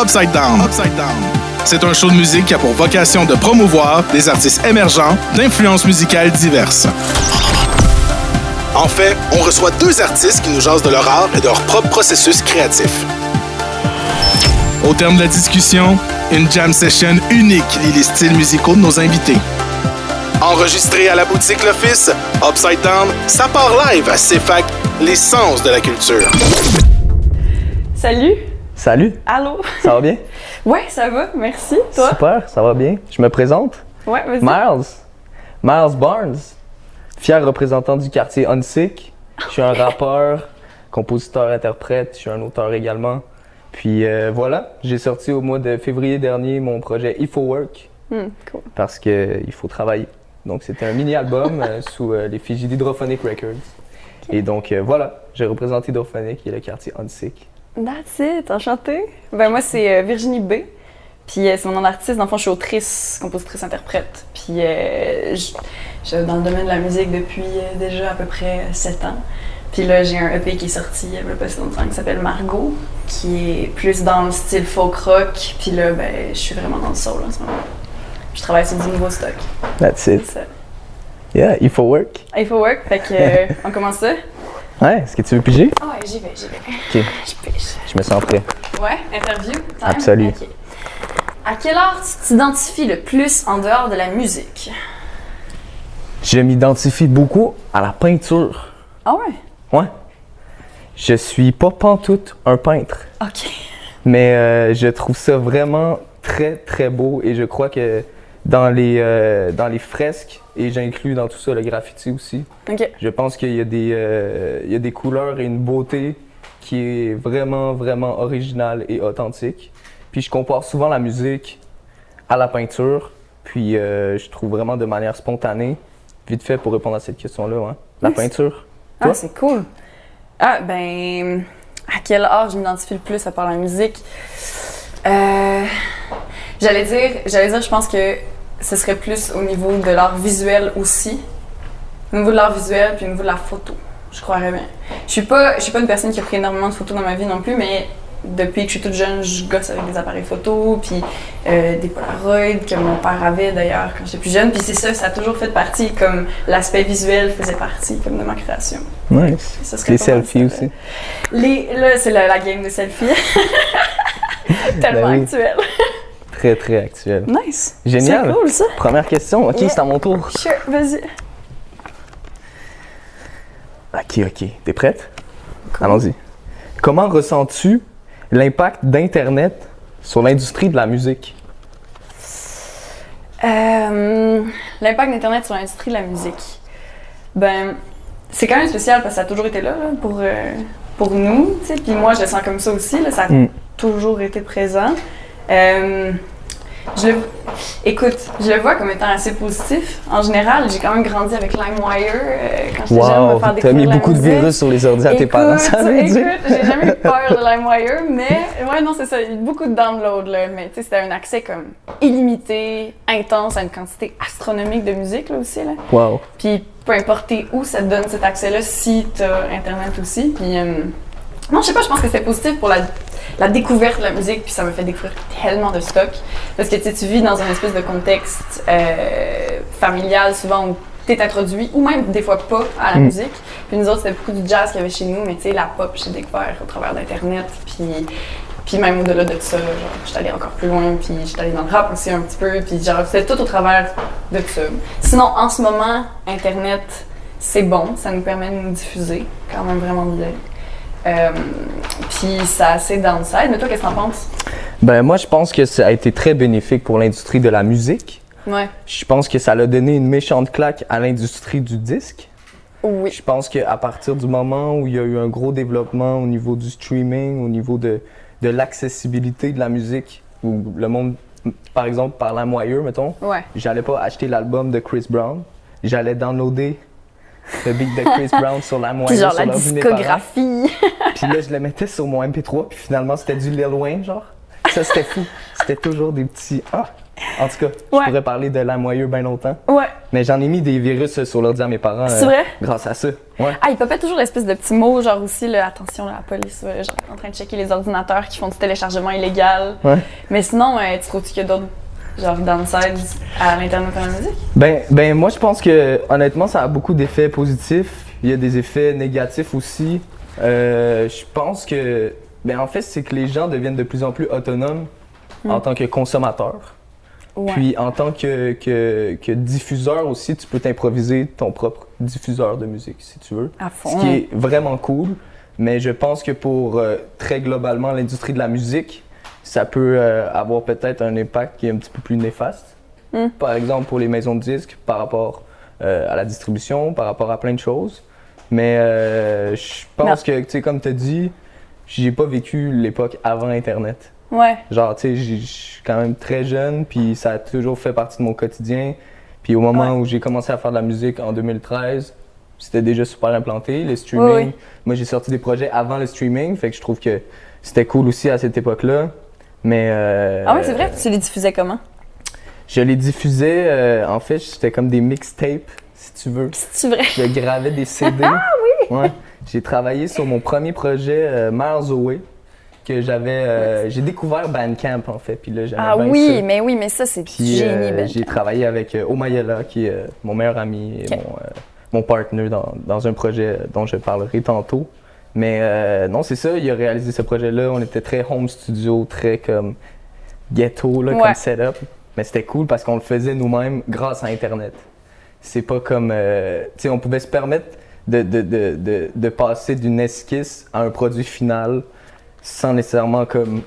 Upside Down. Upside Down. C'est un show de musique qui a pour vocation de promouvoir des artistes émergents d'influences musicales diverses. En fait, on reçoit deux artistes qui nous jasent de leur art et de leur propre processus créatif. Au terme de la discussion, une jam session unique lie les styles musicaux de nos invités. Enregistré à la boutique L'Office, Upside Down, ça part live à CFAC, l'essence de la culture. Salut! Salut, Allô? ça va bien? Ouais, ça va, merci. Toi? Super, ça va bien. Je me présente. Ouais, vas-y. Miles. Miles Barnes, fier représentant du quartier Unsick. Je suis un rappeur, compositeur, interprète, je suis un auteur également. Puis euh, voilà, j'ai sorti au mois de février dernier mon projet Il faut work Hmm, cool. parce qu'il faut travailler. Donc c'était un mini-album euh, sous euh, l'effigie d'Hydrophonic Records. Et donc euh, voilà, j'ai représenté Hydrophonic et le quartier Unsick. That's it, enchantée. Ben moi, c'est euh, Virginie B. Puis euh, c'est mon nom d'artiste. Dans le fond, je suis autrice, compositrice, interprète. Puis euh, je je suis dans le domaine de la musique depuis euh, déjà à peu près 7 ans. Puis là, j'ai un EP qui est sorti il y a pas si longtemps qui s'appelle Margot, qui est plus dans le style folk rock. Puis là, ben, je suis vraiment dans le soul en ce moment. Je travaille sur du nouveau stock. That's it. ça. Yeah, il faut work. Il faut work, fait que on commence ça? Ouais, est-ce que tu veux piger? Ah ouais, j'y vais, j'y vais. Ok, Je pêche. je me sens prêt. Ouais, interview? time? Absolu. Ok. À quel art tu t'identifies le plus en dehors de la musique? Je m'identifie beaucoup à la peinture. Ah ouais? Ouais. Je suis pas pantoute un peintre, Ok. mais euh, je trouve ça vraiment très très beau et je crois que dans les, euh, dans les fresques, et j'inclus dans tout ça le graffiti aussi, je pense qu'il y, a des, euh, il y a des couleurs et une beauté qui est vraiment vraiment originale et authentique. Puis je compare souvent la musique à la peinture, puis euh, je trouve vraiment de manière spontanée, vite fait pour répondre à cette question-là, ouais. la peinture. Ah, Toi? c'est cool. Ah, ben. À quel art je m'identifie le plus à part la musique? Euh. J'allais dire, j'allais dire, je pense que ce serait plus au niveau de l'art visuel aussi. Au niveau de l'art visuel, puis au niveau de la photo. Je croirais bien. Je suis pas, je suis pas une personne qui a pris énormément de photos dans ma vie non plus, mais depuis que je suis toute jeune, je gosse avec des appareils photo, puis euh, des Polaroids que mon père avait d'ailleurs quand j'étais plus jeune. Puis c'est ça, ça a toujours fait partie, comme l'aspect visuel faisait partie comme de ma création. Nice. Ça Les selfies aussi. Les, là, c'est la, la game de selfies. Tellement Ben oui. actuelle. Très, très actuel. Nice. Génial. C'est cool, ça. Première question. OK, Yeah. c'est à mon tour. Sure, vas-y. OK, OK. T'es prête? Allons-y. Comment ressens-tu l'impact d'Internet sur l'industrie de la musique? Euh, L'impact d'Internet sur l'industrie de la musique. Ben, c'est quand même spécial parce que ça a toujours été là, là, pour, euh, pour nous. Puis moi, je le sens comme ça aussi. Là, ça a Mm. toujours été présent. Euh, je écoute, je le vois comme étant assez positif. En général, j'ai quand même grandi avec LimeWire euh, quand j'étais jeune, me Wow, faire t'as mis la beaucoup de virus sur les ordi à tes parents, ça veut Écoute, dire? j'ai jamais eu peur de LimeWire, mais ouais, non, c'est ça. Il y a eu beaucoup de downloads, là. Mais tu sais, c'était un accès comme illimité, intense, à une quantité astronomique de musique, là aussi, là. Wow. Puis peu importe où, ça te donne cet accès-là si t'as Internet aussi. Puis euh, non, je sais pas, je pense que c'est positif pour la, la découverte de la musique, puis ça me fait découvrir tellement de stock. Parce que tu vis dans un espèce de contexte euh, familial souvent où t'es introduit, ou même des fois pas à la Mm. musique. Puis nous autres, c'était beaucoup du jazz qu'il y avait chez nous, mais tu sais, la pop, j'ai découvert au travers d'Internet, puis... Puis même au-delà de ça, genre, j'étais allée encore plus loin, puis j'étais allée dans le rap aussi un petit peu, puis genre, c'était tout au travers de ça. Sinon, en ce moment, Internet, c'est bon, ça nous permet de nous diffuser quand même vraiment bien. Euh, puis ça a assez downside, mais toi, qu'est-ce que t'en penses? Ben moi, je pense que ça a été très bénéfique pour l'industrie de la musique. Ouais. Je pense que ça a donné une méchante claque à l'industrie du disque. Oui. Je pense qu'à partir du moment où il y a eu un gros développement au niveau du streaming, au niveau de, de l'accessibilité de la musique, où le monde, par exemple, par la moyeu, mettons, Ouais. j'allais pas acheter l'album de Chris Brown, j'allais downloader le beat de Chris Brown sur la moyeu, genre sur la discographie. Puis là, je le mettais sur mon MP3, puis finalement, c'était du Lil Wayne, genre. Ça, c'était fou. C'était toujours des petits. Ah! En tout cas, Ouais. je pourrais parler de l'amoyeux bien longtemps. Ouais. Mais j'en ai mis des virus sur l'ordi à mes parents. C'est euh, vrai? Grâce à ça. Ouais. Ah, il popait toujours l'espèce de petit mot, genre aussi, là, attention, la police, genre en train de checker les ordinateurs qui font du téléchargement illégal. Ouais. Mais sinon, euh, tu trouves qu'il y a d'autres, genre, downsides à l'Internet la musique? Ben, ben, moi, je pense que honnêtement, ça a beaucoup d'effets positifs. Il y a des effets négatifs aussi. Euh, je pense que, ben, en fait, c'est que les gens deviennent de plus en plus autonomes en tant que consommateurs. Ouais. Puis en tant que, que, que diffuseur aussi, tu peux t'improviser ton propre diffuseur de musique, si tu veux. à fond. Ce qui est vraiment cool. Mais je pense que pour euh, très globalement l'industrie de la musique, ça peut euh, avoir peut-être un impact qui est un petit peu plus néfaste. Mm. Par exemple pour les maisons de disques, par rapport euh, à la distribution, par rapport à plein de choses. Mais euh, je pense que, tu sais, comme tu as dit, j'ai pas vécu l'époque avant Internet. Ouais. Genre, tu sais, je suis quand même très jeune, puis ça a toujours fait partie de mon quotidien. Puis au moment Ouais. où j'ai commencé à faire de la musique en 2013, c'était déjà super implanté. Le streaming, Oui, oui. moi j'ai sorti des projets avant le streaming, fait que je trouve que c'était cool aussi à cette époque-là. Mais. euh, Ah ouais, c'est vrai? Tu les diffusais comment? Je les diffusais, euh, en fait, c'était comme des mixtapes, si tu veux. C'est vrai? Je gravais des CD. ah oui! Ouais. J'ai travaillé sur mon premier projet, euh, Miles Away, que j'avais. euh, j'ai découvert Bandcamp, en fait. Puis là, Ah oui, ça. mais oui, mais ça, c'est ben. j'ai travaillé avec Omayela, qui est mon meilleur ami et mon, mon partner dans, dans un projet dont je parlerai tantôt. Mais euh, non, c'est ça, il a réalisé ce projet-là. On était très home studio, très comme ghetto là, Ouais. comme setup. Mais c'était cool parce qu'on le faisait nous-mêmes grâce à Internet. C'est pas comme. euh, tu sais, on pouvait se permettre de, de, de, de, passer d'une esquisse à un produit final sans nécessairement comme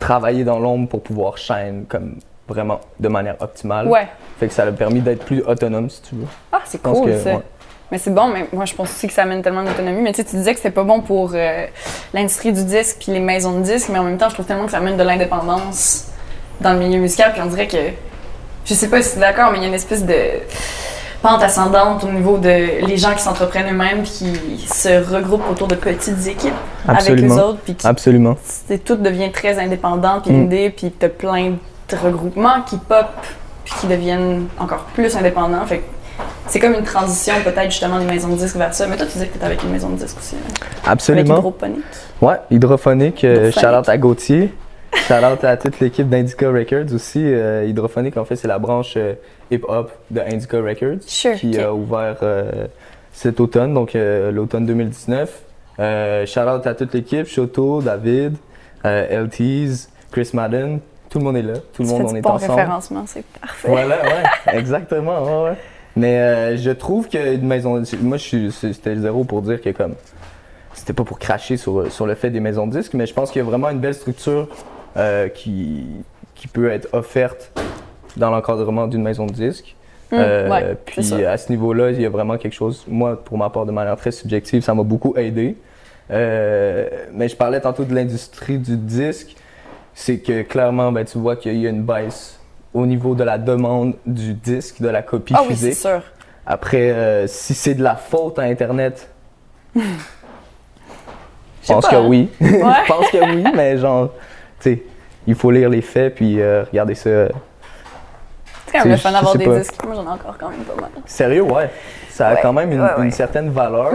travailler dans l'ombre pour pouvoir shine comme vraiment de manière optimale. Ouais. Fait que ça a permis d'être plus autonome si tu veux. Ah, c'est cool, que, ça. ouais. Mais c'est bon, mais moi, je pense aussi que ça amène tellement d'autonomie. Mais tu sais, tu disais que c'était pas bon pour euh, l'industrie du disque puis les maisons de disques, mais en même temps, je trouve tellement que ça amène de l'indépendance dans le milieu musical. Puis on dirait que, je sais pas si tu es d'accord, mais il y a une espèce de pente ascendante au niveau de les gens qui s'entreprennent eux-mêmes qui se regroupent autour de petites équipes Absolument. avec eux autres puis qui Absolument. tout devient très indépendant puis Mm. puis t'as plein de regroupements qui pop puis qui deviennent encore plus indépendants fait c'est comme une transition peut-être justement des maisons de disques vers ça mais toi tu disais que t'étais avec une maison de disques aussi hein, avec Absolument. Hydroponique Ouais, hydrophonique, euh, Hydrophonique. shout-out à Gauthier. shout out à toute l'équipe d'Indica Records aussi. Euh, hydrophonique, en fait, c'est la branche euh, hip-hop de Indica Records Sure, qui a ouvert euh, cet automne, donc l'automne 2019. Euh, shout out à toute l'équipe, Shoto, David, LTs, Chris Madden. Tout le monde est là. Tout le tu monde, on est bon ensemble. référencement c'est parfait Voilà, ouais, exactement, ouais, ouais. Mais euh, je trouve qu'une maison, moi je suis, c'est- c'était zéro pour dire que comme, c'était pas pour cracher sur, sur le fait des maisons de disques, mais je pense qu'il y a vraiment une belle structure euh, qui, qui peut être offerte dans l'encadrement d'une maison de disques. Hum, Euh, ouais, puis à ce niveau-là, il y a vraiment quelque chose, moi pour ma part de manière très subjective, ça m'a beaucoup aidé. Euh, mais je parlais tantôt de l'industrie du disque, c'est que clairement, ben, tu vois qu'il y a une baisse au niveau de la demande du disque, de la copie ah oui c'est physique. sûr Après, euh, si c'est de la faute à Internet, je pense pas, que oui. Ouais. je pense que oui, mais genre, tu sais, il faut lire les faits puis euh, regarder ça. c'est quand même le fun d'avoir des pas. disques moi j'en ai encore quand même pas mal Sérieux, ouais. Ça a Ouais, quand même une, ouais, une certaine valeur.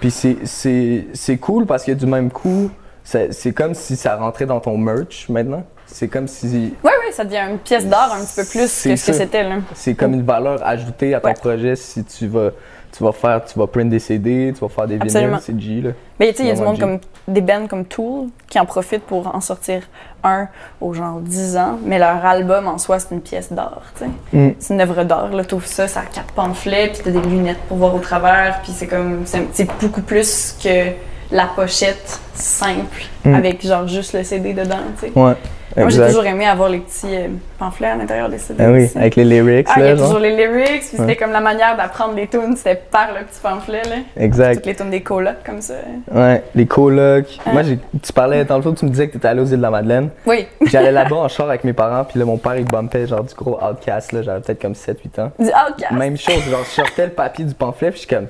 Puis c'est- cool parce que du même coup, c'est comme si ça rentrait dans ton merch maintenant. C'est comme si ouais ouais ça devient une pièce d'art un petit peu plus que ce que c'était là c'est comme une valeur ajoutée à ton Ouais. projet si tu vas tu vas faire tu vas print des CD, tu vas faire des vinyles, c'est G là. Mais tu sais, il y a du monde G. comme des bands comme Tool qui en profitent pour en sortir un aux genre 10 ans, mais leur album en soi, c'est une pièce d'art, tu sais. Mm. C'est une œuvre d'art, là, t'ouvres ça, ça a quatre pamphlets, puis t'as des lunettes pour voir au travers, puis c'est comme, c'est c'est beaucoup plus que la pochette simple Mm. avec genre juste le CD dedans, tu sais. Ouais. Moi, j'ai toujours aimé avoir les petits euh, pamphlets à l'intérieur des CD. Ah oui, avec les lyrics Ah, il y là, a genre. toujours les lyrics, puis c'était Ouais. comme la manière d'apprendre les tunes, c'était par le petit pamphlet, là. Exact. Toutes les tunes des colocs, comme ça. Ouais, les colocs. Hein? Moi, tu parlais tantôt, tu me disais que tu étais allé aux îles de la Madeleine. Oui. J'allais là-bas en char avec mes parents, puis là, mon père, il bumpait genre du gros outcast, là, j'avais peut-être comme 7-8 ans. Du Outcast. Même chose, genre, je sortais le papier du pamphlet, puis je suis comme,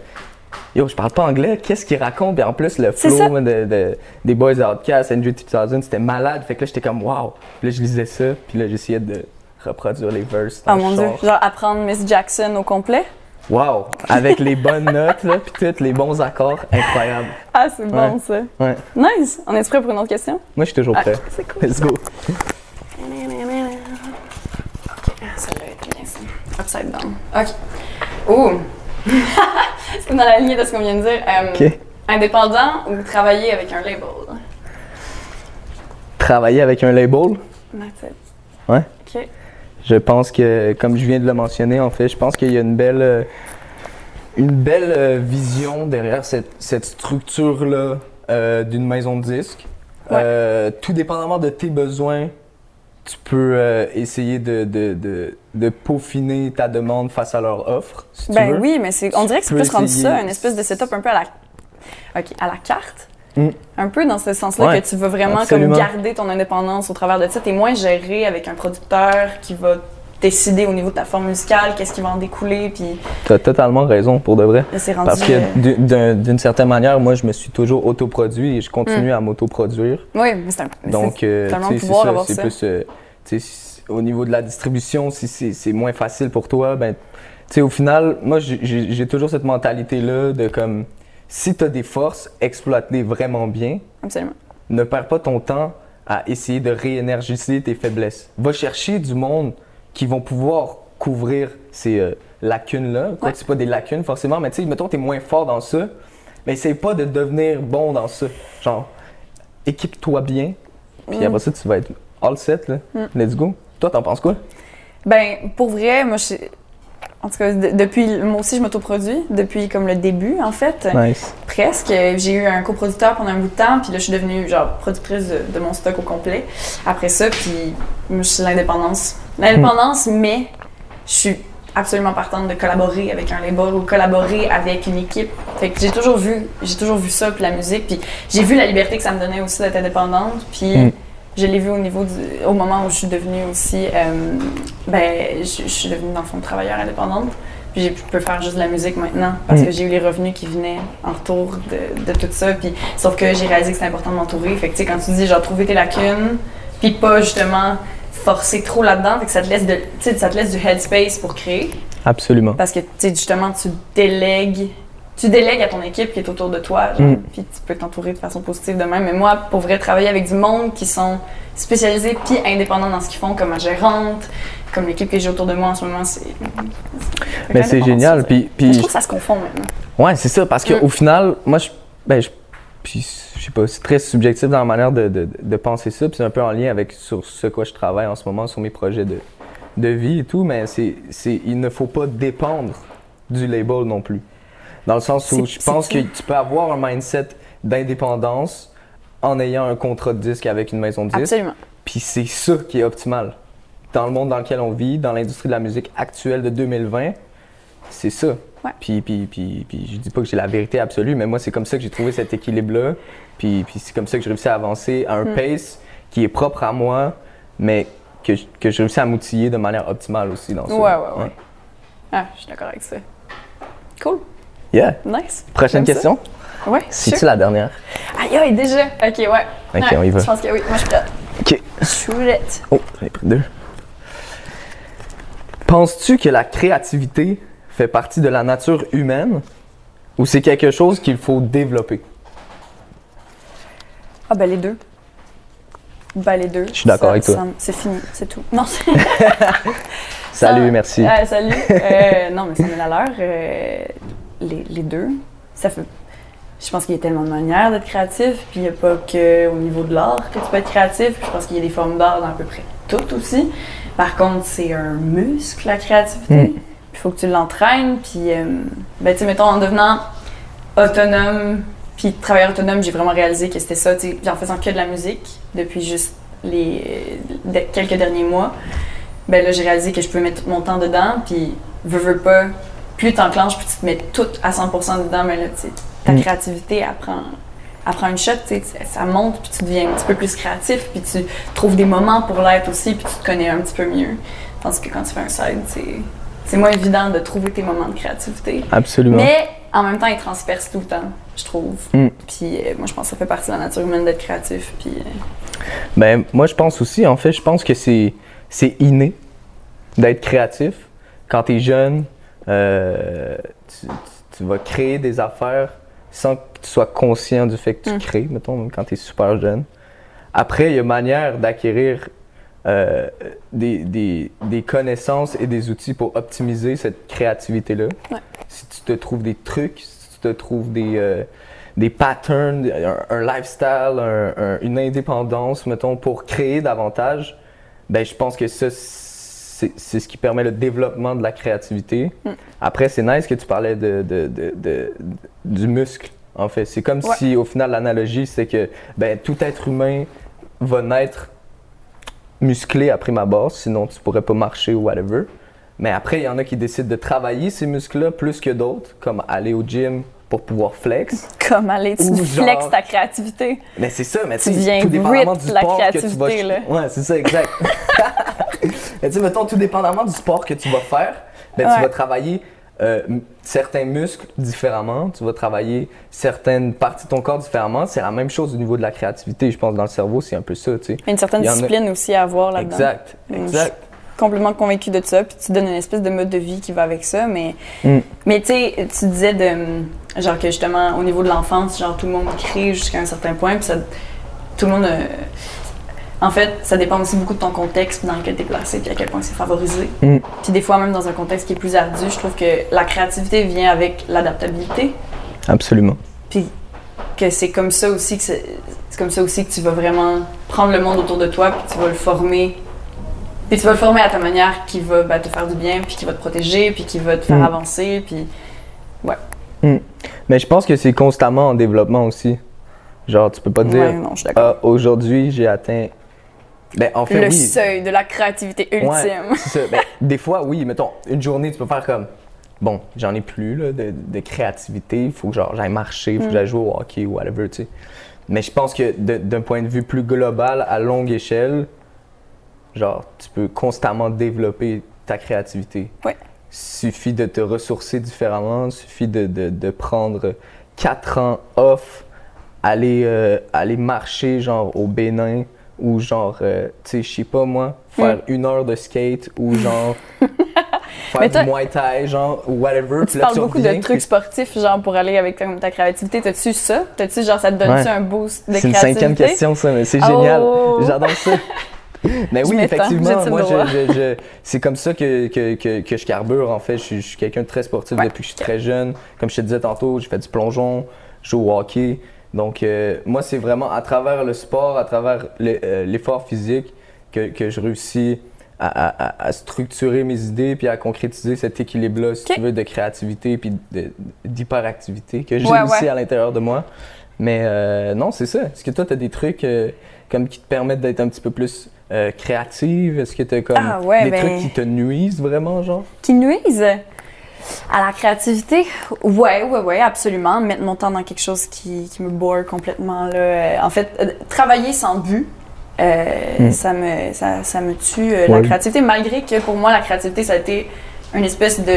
yo, je parle pas anglais, qu'est-ce qu'il raconte? Puis en plus, le flow de, de- des Boys Outcast, Andrew 2000, c'était malade, fait que là, j'étais comme, wow. Puis là, je lisais ça, puis là, j'essayais de reproduire les verses dans Oh le mon dieu. Genre apprendre Miss Jackson au complet? Wow! Avec les bonnes notes, là, puis tous les bons accords, incroyable. Ah, c'est bon Ouais. ça. Ouais. Nice. On est prêt pour une autre question? Moi, je suis toujours Ah, prêt. c'est cool. Let's go. Ok, ça va être bien ça. Upside down. Ok. Ouh! C'est dans la lignée de ce qu'on vient de dire. Euh. Indépendant ou travailler avec un label? Travailler avec un label, That's it. Ouais. Ok. je pense que, comme je viens de le mentionner, en fait, je pense qu'il y a une belle, euh, une belle euh, vision derrière cette, cette structure-là euh, d'une maison de disques. Ouais. Euh, tout dépendamment de tes besoins, tu peux euh, essayer de, de, de, de peaufiner ta demande face à leur offre, si tu Ben veux. oui, mais c'est, on dirait que c'est plus rendu essayer. ça, une espèce de setup un peu à la, à la carte. Mm. Un peu dans ce sens-là Ouais, que tu veux vraiment absolument. comme garder ton indépendance au travers de ça. T'es moins géré avec un producteur qui va décider au niveau de ta forme musicale, qu'est-ce qui va en découler, puis Tu as totalement raison, pour de vrai. rendu. Parce que euh, d'u- d'un- d'une certaine manière, moi, je me suis toujours autoproduit et je continue Mm. à m'autoproduire. Oui, mais c'est un. Donc, euh, c'est plus, euh, au niveau de la distribution, si c'est moins facile pour toi, ben, tu sais, au final, moi, j'ai toujours cette mentalité-là de comme, si tu as des forces, exploite-les vraiment bien. Absolument. Ne perds pas ton temps à essayer de réénergiser tes faiblesses. Va chercher du monde qui vont pouvoir couvrir ces euh, lacunes-là. Quoi Ouais. que c'est pas des lacunes forcément, mais tu sais, mettons, tu es moins fort dans ça, mais essaye pas de devenir bon dans ça. Genre, équipe-toi bien, puis Mm. après ça, tu vas être all set, là. Mm. Let's go. Toi, t'en penses quoi? Ben, pour vrai, moi, je. En tout cas, de- depuis. Moi aussi, je m'autoproduis, depuis comme le début, en fait. Nice. Presque. J'ai eu un coproducteur pendant un bout de temps, puis là, je suis devenue, genre, productrice de, de mon stock au complet. Après ça, puis je suis l'indépendance. L'indépendance, mais je suis absolument partante de collaborer avec un label ou collaborer avec une équipe. Fait que j'ai toujours vu, j'ai toujours vu ça, puis la musique, puis j'ai vu la liberté que ça me donnait aussi d'être indépendante, puis Mm. Je l'ai vu au niveau du, au moment où je suis devenue aussi, euh, ben, je, je suis devenue dans le fond travailleur indépendante. Puis je peux faire juste de la musique maintenant parce Mm. que j'ai eu les revenus qui venaient en retour de, de tout ça. Puis, sauf que j'ai réalisé que c'est important de m'entourer. Fait que tu sais, quand tu dis genre trouver tes lacunes, puis pas justement forcer trop là-dedans, fait que ça te laisse de, ça te laisse du headspace pour créer. Absolument. Parce que tu sais, justement, tu délègues, tu délègues à ton équipe qui est autour de toi, genre, Mm. puis tu peux t'entourer de façon positive de même. Mais moi, pour vrai, travailler avec du monde qui sont spécialisés puis indépendants dans ce qu'ils font, comme ma gérante, comme l'équipe que j'ai autour de moi en ce moment, c'est. Mais c'est génial. Puis, Je puis trouve que ça se confond maintenant. Ouais, c'est ça, parce Mm. qu'au final, moi, je, ben, je, puis, je sais pas, c'est très subjectif dans la manière de, de, de penser ça, puis c'est un peu en lien avec sur ce quoi je travaille en ce moment, sur mes projets de, de vie et tout, mais c'est, c'est, il ne faut pas dépendre du label non plus. Dans le sens où je pense que tu peux avoir un mindset d'indépendance en ayant un contrat de disque avec une maison de disques. Absolument. Puis c'est ça qui est optimal. Dans le monde dans lequel on vit, dans l'industrie de la musique actuelle de 2020, c'est ça. Ouais. Puis, puis, puis, puis je dis pas que j'ai la vérité absolue, mais moi, c'est comme ça que j'ai trouvé cet équilibre-là. Puis, puis c'est comme ça que j'ai réussi à avancer à un Mm. pace qui est propre à moi, mais que, que j'ai réussi à m'outiller de manière optimale aussi dans ça. Ouais, ouais, ouais. Ah, je suis d'accord avec ça. Cool. Yeah. Nice. Prochaine ça. question? Ouais, C'est-tu la dernière? Aïe, aïe, déjà. Ok, ouais. Ok, Ouais, on y va. Je pense que oui. Moi, je suis prête. OK. Je suis prête. Oh, j'en ai pris deux. Penses-tu que la créativité fait partie de la nature humaine ou c'est quelque chose qu'il faut développer? Ah, ben les deux. Ben les deux. Je suis d'accord Ça- avec toi. ça- C'est fini, c'est tout. Non, c'est. Salut, Ça- merci. Ah, salut. Euh, non, mais c'est mille à l'heure. euh, les, les deux. Ça fait. Je pense qu'il y a tellement de manières d'être créatif, puis il n'y a pas que au niveau de l'art que tu peux être créatif. Je pense qu'il y a des formes d'art dans à peu près tout aussi. Par contre, c'est un muscle, la créativité. Mm. Il faut que tu l'entraînes, puis, euh, ben, tu sais, mettons, en devenant autonome, puis travailleur autonome, j'ai vraiment réalisé que c'était ça, tu sais, puis en faisant que de la musique depuis juste les de- quelques derniers mois, ben là, j'ai réalisé que je pouvais mettre mon temps dedans, puis veux, veux pas, plus tu enclenches, plus tu te mets tout à 100% dedans, mais là, tu sais, ta Mm. créativité, elle prend, elle prend une shot, ça monte, puis tu deviens un petit peu plus créatif, puis tu trouves des moments pour l'être aussi, puis tu te connais un petit peu mieux. Tandis que quand tu fais un side, c'est, c'est moins évident de trouver tes moments de créativité. Absolument. Mais en même temps, ils transpercent tout le temps, je trouve. Mm. Puis euh, moi, je pense que ça fait partie de la nature humaine d'être créatif. Puis euh, Ben, moi, je pense aussi, en fait, je pense que c'est, c'est inné. d'être créatif. Quand tu es jeune, euh, tu, vas créer des affaires sans que tu sois conscient du fait que tu Mm. crées, mettons, même quand tu es super jeune. Après, il y a manière d'acquérir euh, des, des- des connaissances et des outils pour optimiser cette créativité-là. Ouais. Si tu te trouves des trucs, si tu te trouves des, euh, des patterns, un, un lifestyle, un- un- une indépendance, mettons, pour créer davantage, ben, je pense que ça, c'est ce qui permet le développement de la créativité. Mm. Après, c'est nice que tu parlais de, de- de- de- du muscle, en fait. C'est comme Ouais. si, au final, l'analogie, c'est que ben, tout être humain va naître musclé à prime abord, sinon tu pourrais pas marcher ou whatever. Mais après, il y en a qui décident de travailler ces muscles-là plus que d'autres, comme aller au gym pour pouvoir flex. Comme aller, tu genre- ta créativité. Mais c'est ça, mais Tu deviens tout dépendamment du la sport que tu vas... créativité, là. Ouais, c'est ça, exact. mais tu sais, mettons, tout dépendamment du sport que tu vas faire, ben, tu vas travailler euh, certains muscles différemment, tu vas travailler certaines parties de ton corps différemment. C'est la même chose au niveau de la créativité, je pense, dans le cerveau, c'est un peu ça, tu sais. Il y a une certaine a- discipline aussi à avoir là-dedans. Exact, Mm, exact. complètement convaincu de ça, puis tu donnes une espèce de mode de vie qui va avec ça, mais, Mm. mais tu sais, tu disais de, genre que justement, au niveau de l'enfance, genre tout le monde crée jusqu'à un certain point, puis ça, tout le monde, euh, en fait, ça dépend aussi beaucoup de ton contexte dans lequel tu es placé, puis à quel point c'est favorisé. Mm. Puis des fois, même dans un contexte qui est plus ardu, je trouve que la créativité vient avec l'adaptabilité, Absolument. puis que c'est comme ça aussi que c'est comme ça aussi que tu vas vraiment prendre le monde autour de toi puis tu vas le former puis tu vas le former à ta manière qui va ben, te faire du bien puis qui va te protéger puis qui va te faire Mm. avancer puis Mais je pense que c'est constamment en développement aussi. Genre, tu peux pas dire, ouais d'accord ah, aujourd'hui, j'ai atteint. Ben, en fait, le oui. seuil de la créativité ultime Ouais, c'est ça. Ben, des fois, oui, mettons, une journée, tu peux faire comme. Bon, j'en ai plus là, de, de créativité, il faut que genre, j'aille marcher, il faut que Mm. j'aille jouer au hockey ou whatever, tu sais. Mais je pense que d'un point de vue plus global, à longue échelle, genre, tu peux constamment développer ta créativité. Ouais. Suffit de te ressourcer différemment, suffit de, de, de prendre quatre ans off, aller, euh, aller marcher genre au Bénin ou genre, euh, tu sais, je sais pas moi, faire une heure de skate ou genre faire du Muay Thai, genre, ou whatever. tu là, parles beaucoup reviens, de trucs puis sportifs genre pour aller avec ta, ta créativité t'as-tu ça? T'as-tu genre ça te donne-tu Ouais. un boost de C'est une créativité? cinquième question, ça, mais c'est génial. Oh! J'adore ça. Mais oui, effectivement, moi, je, je- je- c'est comme ça que, que, que, que je carbure, en fait. Je, suis- je suis quelqu'un de très sportif Ouais. depuis que je suis très jeune. Comme je te disais tantôt, j'ai fait du plongeon, je joue au hockey. Donc, euh, moi, c'est vraiment à travers le sport, à travers le- euh, l'effort physique que, que je réussis à, à- à- à structurer mes idées puis à concrétiser cet équilibre-là, si tu veux, de créativité puis d'hyperactivité que j'ai Ouais, aussi ouais. à l'intérieur de moi. Mais euh, non, c'est ça. Est-ce que toi, tu as des trucs euh, comme qui te permettent d'être un petit peu plus créative? Est-ce que tu as comme Ah ouais, des ben- trucs qui te nuisent vraiment, genre? qui nuisent? À la créativité? Ouais, ouais, ouais, absolument. Mettre mon temps dans quelque chose qui, qui me bore complètement. Là. Euh, En fait, euh, travailler sans but, euh, Hmm. ça, me, ça, ça me tue euh, la créativité, malgré que pour moi, la créativité, ça a été une espèce de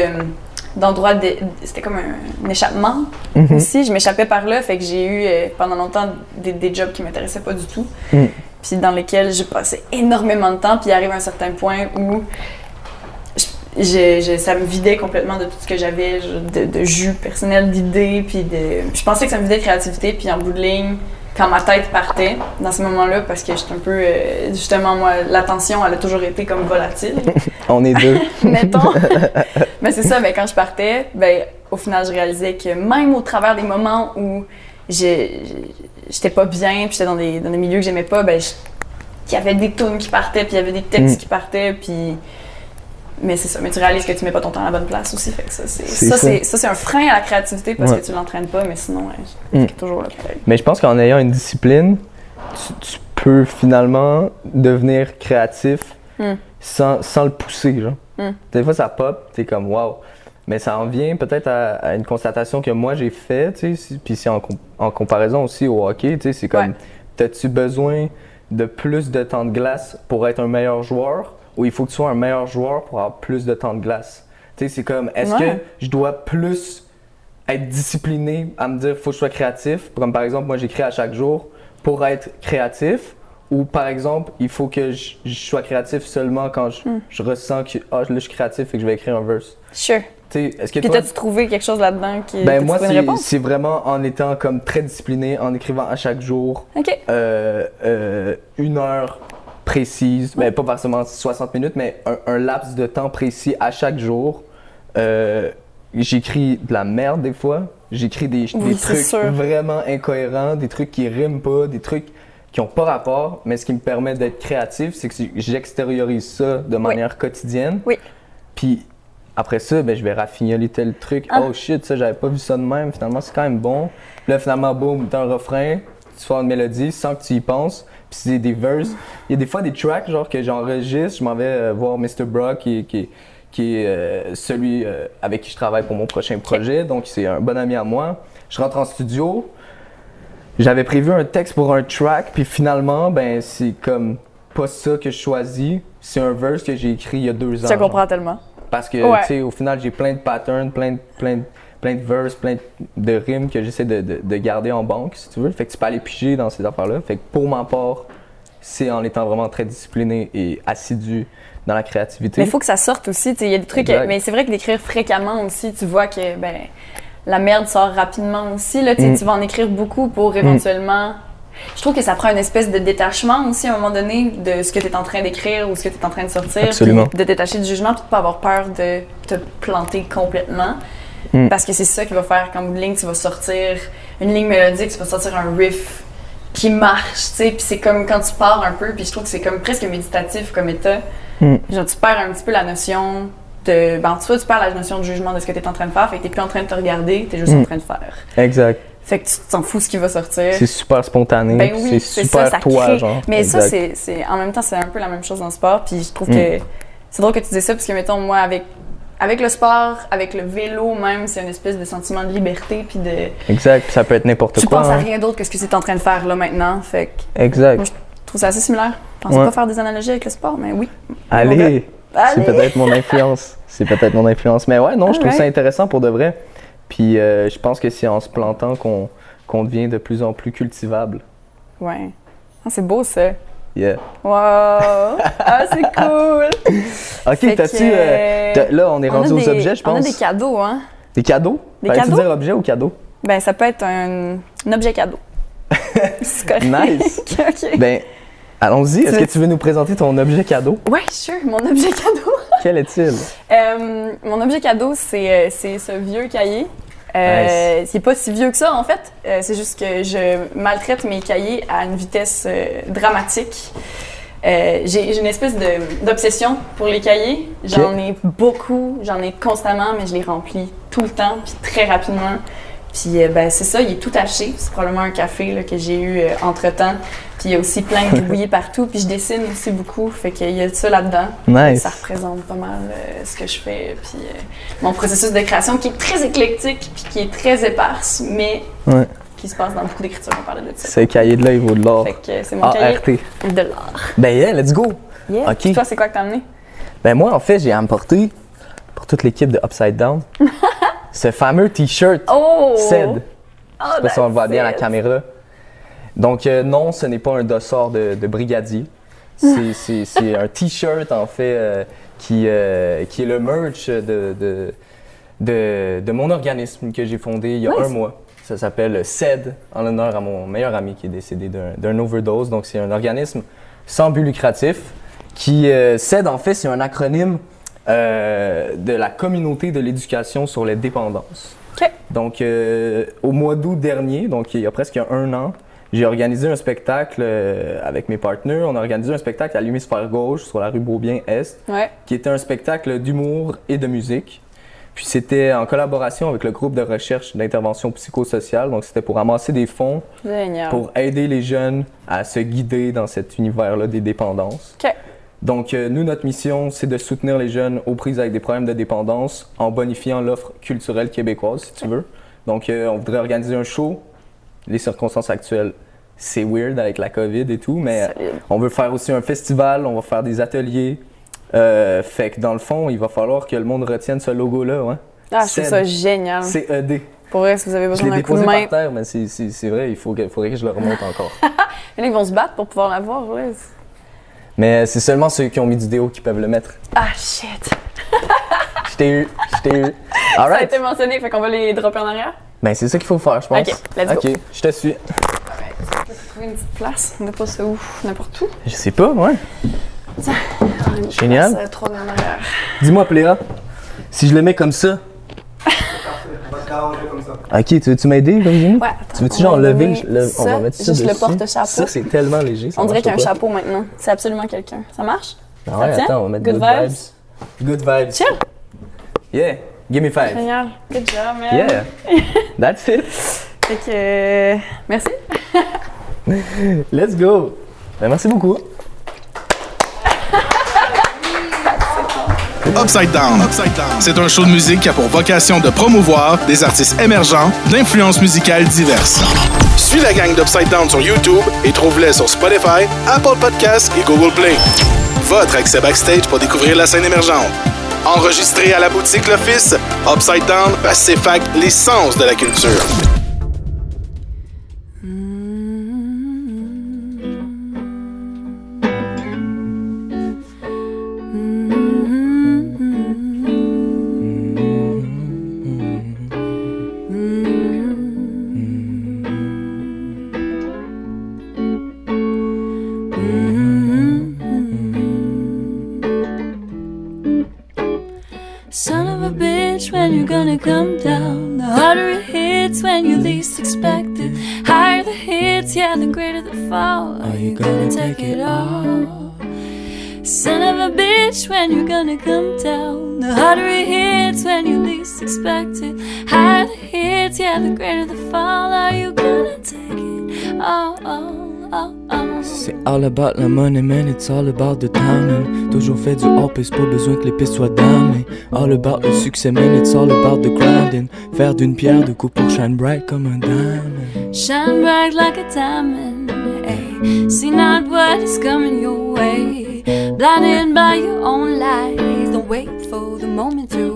d'endroit de, c'était comme un, un échappement Mhm. aussi je m'échappais par là fait que j'ai eu pendant longtemps des, des jobs qui m'intéressaient pas du tout Mm. puis dans lesquels j'ai passé énormément de temps puis il arrive un certain point où je- ça me vidait complètement de tout ce que j'avais de, de jus personnel d'idées puis de je pensais que ça me vidait de créativité puis en bout de ligne quand ma tête partait dans ce moment-là parce que j'étais un peu euh, justement moi l'attention elle a toujours été comme volatile On est deux. mettons. mais c'est ça, ben, quand je partais, ben, au final, je réalisais que même au travers des moments où j'étais pas bien, puis j'étais dans des, dans des milieux que j'aimais pas, ben, il y avait des tunes qui partaient, puis il y avait des textes Mm. qui partaient, puis. Mais c'est ça, mais tu réalises que tu mets pas ton temps à la bonne place aussi, fait que ça, c'est ça, ça. c'est ça, c'est un frein à la créativité parce Ouais. que tu l'entraînes pas, mais sinon, ouais, Mm. c'est toujours là. Mais je pense qu'en ayant une discipline, tu, tu peux finalement devenir créatif Mm. sans, sans le pousser, genre. Mm. Des fois, ça pop, t'es comme wow. Mais ça en vient peut-être à, à une constatation que moi j'ai fait, tu sais, si- puis c'est en, com- en comparaison aussi au hockey, c'est comme, Ouais. t'as-tu besoin de plus de temps de glace pour être un meilleur joueur, ou il faut que tu sois un meilleur joueur pour avoir plus de temps de glace? Tu sais, c'est comme, est-ce Ouais. que je dois plus être discipliné à me dire faut que je sois créatif? Comme par exemple, moi j'écris à chaque jour pour être créatif ou par exemple, il faut que je, je sois créatif seulement quand je, Hmm. je ressens que ah, là, je suis créatif et que je vais écrire un verse. Sure. Est-ce que Puis toi, t'as-tu trouvé quelque chose là-dedans qui ben moi, c'est vraiment en étant comme très discipliné, en écrivant à chaque jour, OK. euh, euh, une heure précise, mais pas forcément 60 minutes, mais un, un laps de temps précis à chaque jour. Euh, j'écris de la merde des fois. J'écris des, Oui, des c'est trucs sûr. vraiment incohérents, des trucs qui riment pas, des trucs qui ont pas rapport, mais ce qui me permet d'être créatif, c'est que j'extériorise ça de manière quotidienne. Oui. Puis après ça, ben, je vais raffiner tel truc. Ah. Oh shit, ça, j'avais pas vu ça de même. Finalement, c'est quand même bon. Là, finalement, boum, t'as un refrain, tu fais une mélodie sans que tu y penses. Puis c'est des verses. Il y a des fois des tracks, genre, que j'enregistre. Je m'en vais euh, voir Mr. Brock, qui, est- qui, qui est euh, celui euh, avec qui je travaille pour mon prochain projet. Donc, c'est un bon ami à moi. Je rentre en studio. J'avais prévu un texte pour un track, puis finalement, ben, c'est comme pas ça que je choisis. C'est un verse que j'ai écrit il y a deux ans. Je te genre. comprends tellement. Parce que, Ouais. tu sais, au final, j'ai plein de patterns, plein de, plein de, plein de verses, plein de rimes que j'essaie de, de- de garder en banque, si tu veux. Fait que tu peux aller piger dans ces affaires-là. Fait que pour ma part, c'est en étant vraiment très discipliné et assidu dans la créativité. Mais il faut que ça sorte aussi. Il y a des trucs. Exact. Mais c'est vrai que d'écrire fréquemment aussi, tu vois que ben, la merde sort rapidement aussi. Là, Mm. Tu vas en écrire beaucoup pour éventuellement. Je trouve que ça prend une espèce de détachement aussi à un moment donné de ce que tu es en train d'écrire ou ce que tu es en train de sortir. Absolument. De détacher du jugement puis de pas avoir peur de te planter complètement. Mm. Parce que c'est ça qui va faire qu'en bout de ligne, tu vas sortir une ligne mélodique, tu vas sortir un riff qui marche, tu sais. Puis c'est comme quand tu pars un peu, puis je trouve que c'est comme presque méditatif comme état. Mm. Genre, tu perds un petit peu la notion de. Ben, tu vois, tu perds la notion de jugement de ce que tu es en train de faire, fait que tu plus en train de te regarder, tu es juste Mm. en train de faire. Exact. Fait que tu t'en fous ce qui va sortir. C'est super spontané. Ben oui, c'est super ça, ça toi, crée. genre. Mais ça, Exact. c'est, c'est- en même temps, c'est un peu la même chose dans le sport. Puis je trouve que c'est drôle que tu dises ça, parce que, mettons, moi, avec, avec le sport, avec le vélo même, c'est une espèce de sentiment de liberté. Puis de. Exact. Ça peut être n'importe Tu quoi. penses à hein. rien d'autre que ce que tu es en train de faire là maintenant. Fait que Exact. Moi, je trouve ça assez similaire. Je pensais Ouais. pas faire des analogies avec le sport, mais oui. Allez! C'est peut-être mon influence. C'est peut-être mon influence. Mais ouais, non, je trouve ça intéressant pour de vrai. Puis euh, je pense que c'est en se plantant qu'on qu'on devient de plus en plus cultivable. Ouais. Ah, c'est beau ça. Yeah. Wow! Ah, c'est cool! Ok, t'as-tu. euh, là, on est rendu aux des- objets, je On a pense. des cadeaux, hein? Des cadeaux? Des cadeaux? dire objet ou cadeau? Ben, ça peut être un, un objet cadeau. c'est correct. Nice. OK. Ben, allons-y. Est-ce que tu veux nous présenter ton objet cadeau? Ouais, sure, mon objet cadeau. Quel est-il? Euh, mon objet cadeau, c'est euh, c'est ce vieux cahier. Euh, C'est pas si vieux que ça, en fait. Euh, c'est juste que je maltraite mes cahiers à une vitesse euh, dramatique. Euh, J'ai une espèce d'obsession pour les cahiers. J'en ai beaucoup, j'en ai constamment, mais je les remplis tout le temps, puis très rapidement. Puis euh, ben, c'est ça, il est tout taché. C'est probablement un café là, que j'ai eu entre-temps. Puis il y a aussi plein de bouillies partout. Puis je dessine aussi beaucoup, fait qu'il y a ça là-dedans. Nice. Ça représente pas mal euh, ce que je fais. Puis euh, mon processus de création qui est très éclectique, puis qui est très éparse, mais Ouais. qui se passe dans beaucoup d'écriture. On parlait de ça. C'est cahier de là, il vaut de l'or. Fait que euh, c'est mon cahier ART. de l'art. Ben yeah, let's go! Yeah. Ok. Puis toi, c'est quoi que t'as amené? Ben moi, en fait, j'ai apporté pour toute l'équipe de Upside Down ce fameux t-shirt Oh! CED. Oh, Je sais pas si on le voit bien à la caméra. Donc, euh, non, ce n'est pas un dossard de, de brigadier. C'est- un t-shirt, en fait, euh, qui, euh, qui est le merch de, de, de, de mon organisme que j'ai fondé il y a Nice. un mois. Ça s'appelle CED, en l'honneur à mon meilleur ami qui est décédé d'un- overdose. Donc, c'est un organisme sans but lucratif qui, euh, CED, en fait, c'est un acronyme euh, de la communauté de l'éducation sur les dépendances. Donc, euh, au mois d'août dernier, donc il y a presque un an, j'ai organisé un spectacle euh, avec mes partenaires. On a organisé un spectacle à l'hémisphère gauche sur la rue Beaubien-Est, Ouais. qui était un spectacle d'humour et de musique. Puis c'était en collaboration avec le groupe de recherche d'intervention psychosociale. Donc c'était pour amasser des fonds Génial. pour aider les jeunes à se guider dans cet univers-là des dépendances. Donc, euh, nous, notre mission, c'est de soutenir les jeunes aux prises avec des problèmes de dépendance en bonifiant l'offre culturelle québécoise, si tu veux. Donc, euh, on voudrait organiser un show. Les circonstances actuelles, c'est weird avec la COVID et tout, mais euh, on veut faire aussi un festival, on va faire des ateliers. Euh, fait que dans le fond, il va falloir que le monde retienne ce logo-là. Hein? Ah, je trouve ça génial. CED. Pour vrai, si vous avez besoin d'un coup de main. par terre, mais c'est- c'est c'est vrai, il faut faudrait que je le remonte encore. Mais là, ils vont se battre pour pouvoir l'avoir, ouais. Mais c'est seulement ceux qui ont mis du déo qui peuvent le mettre. Ah, shit! Je t'ai eu, je t'ai eu. Ça a été mentionné, fait qu'on va les dropper en arrière? Ben c'est ça qu'il faut faire, je pense. Ok, let's go. Ok, je te suis. Trouver une petite place. On n'a pas ça où? N'importe où. Je sais pas, ouais. Génial. place, euh. Dis-moi, Pléa, si je le mets comme ça. Ok, tu veux-tu m'aider, Virginie? Ouais, attends. Tu veux-tu on genre lever le, le- on va mettre ça Juste le dessus? porte-chapeau. Ça, c'est tellement léger. ça On dirait qu'il y a un chapeau maintenant. C'est absolument quelqu'un. Ça marche? Ah ouais, attends, on va mettre Good good, vibes? vibes. Good vibes. Chill! Yeah, give me five. Génial. Good job, man. Yeah, that's it. Fait que. euh, merci. Let's go. Ben, merci beaucoup. Upside Down. C'est un show de musique qui a pour vocation de promouvoir des artistes émergents d'influences musicales diverses. Suis la gang d'Upside Down sur YouTube et trouve-les sur Spotify, Apple Podcasts et Google Play. Votre accès backstage pour découvrir la scène émergente. Enregistré à la boutique L'Office, Upside Down Pacifac les sens de la culture. The hits, yeah, the greater the fall. Are you gonna take it? All, all, all? C'est all about la money, man, it's all about the timing. Toujours fait du hop et c'est pas besoin que les pistes soient damées. All about le succès, man, it's all about the grinding. Faire d'une pierre deux coups pour shine bright comme un diamond. Shine bright like a diamond. Ay. See not what is coming your way. Blinded by your own lies. Don't wait for the moment to.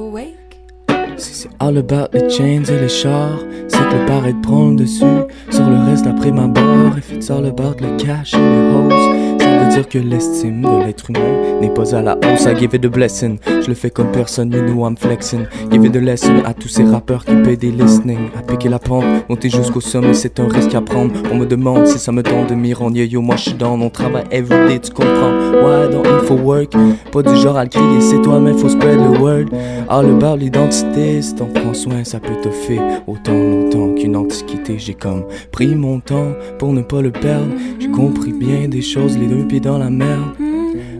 Si c'est all about les chains et les chars, c'est que le paraître prend le dessus sur le reste après ma barre. If it's all about le cash et les hoes, veut dire que l'estime de l'être humain n'est pas à la hausse. I give it a blessing, je le fais comme personne, you know I'm flexing. Give it a lesson à tous ces rappeurs qui paient des listening. À piquer la pente, monter jusqu'au sommet, c'est un risque à prendre. On me demande si ça me tente de m'y rendre, yo yo, moi je suis dans, on travaille everyday, tu comprends. Ouais, dans faut work, pas du genre à le crier, c'est toi, mais faut spread the word. All about l'identité, si t'en prends soin, ça peut te faire autant longtemps qu'une antiquité. J'ai comme pris mon temps pour ne pas le perdre. J'ai compris bien des choses, les deux pieds dans la merde.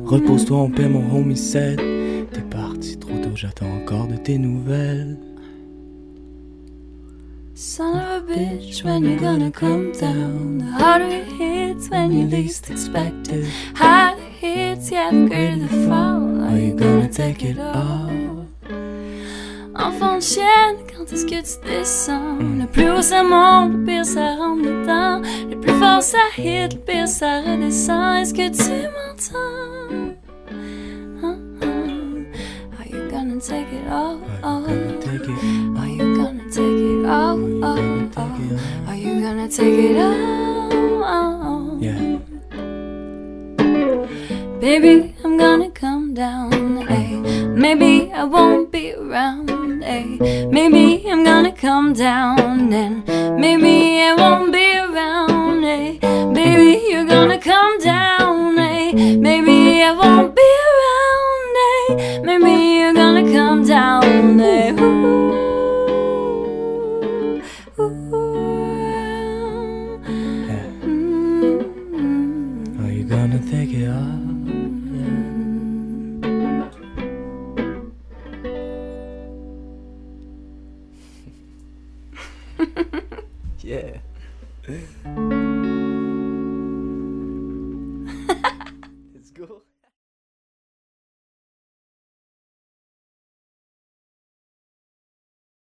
Repose-toi en paix, mon homie said. T'es parti trop tôt, j'attends encore de tes nouvelles. Son of a bitch, when you gonna come down? The harder it hits when you least expect it. Higher hits, yeah, the greater the fall. Are you gonna take it all? Enfant de chienne, quand est-ce que tu descends? Le plus haut ça monte, le pire ça rentre dedans. Le plus fort ça hit, le pire ça redescend. Est-ce que tu m'entends? Are you gonna take it all? all? Are you gonna take it all? all, all? Are you gonna take it all? all? yeah. Baby, I'm gonna come down. Ay. Maybe I won't be around. Ay. Maybe I'm gonna come down and maybe it won't be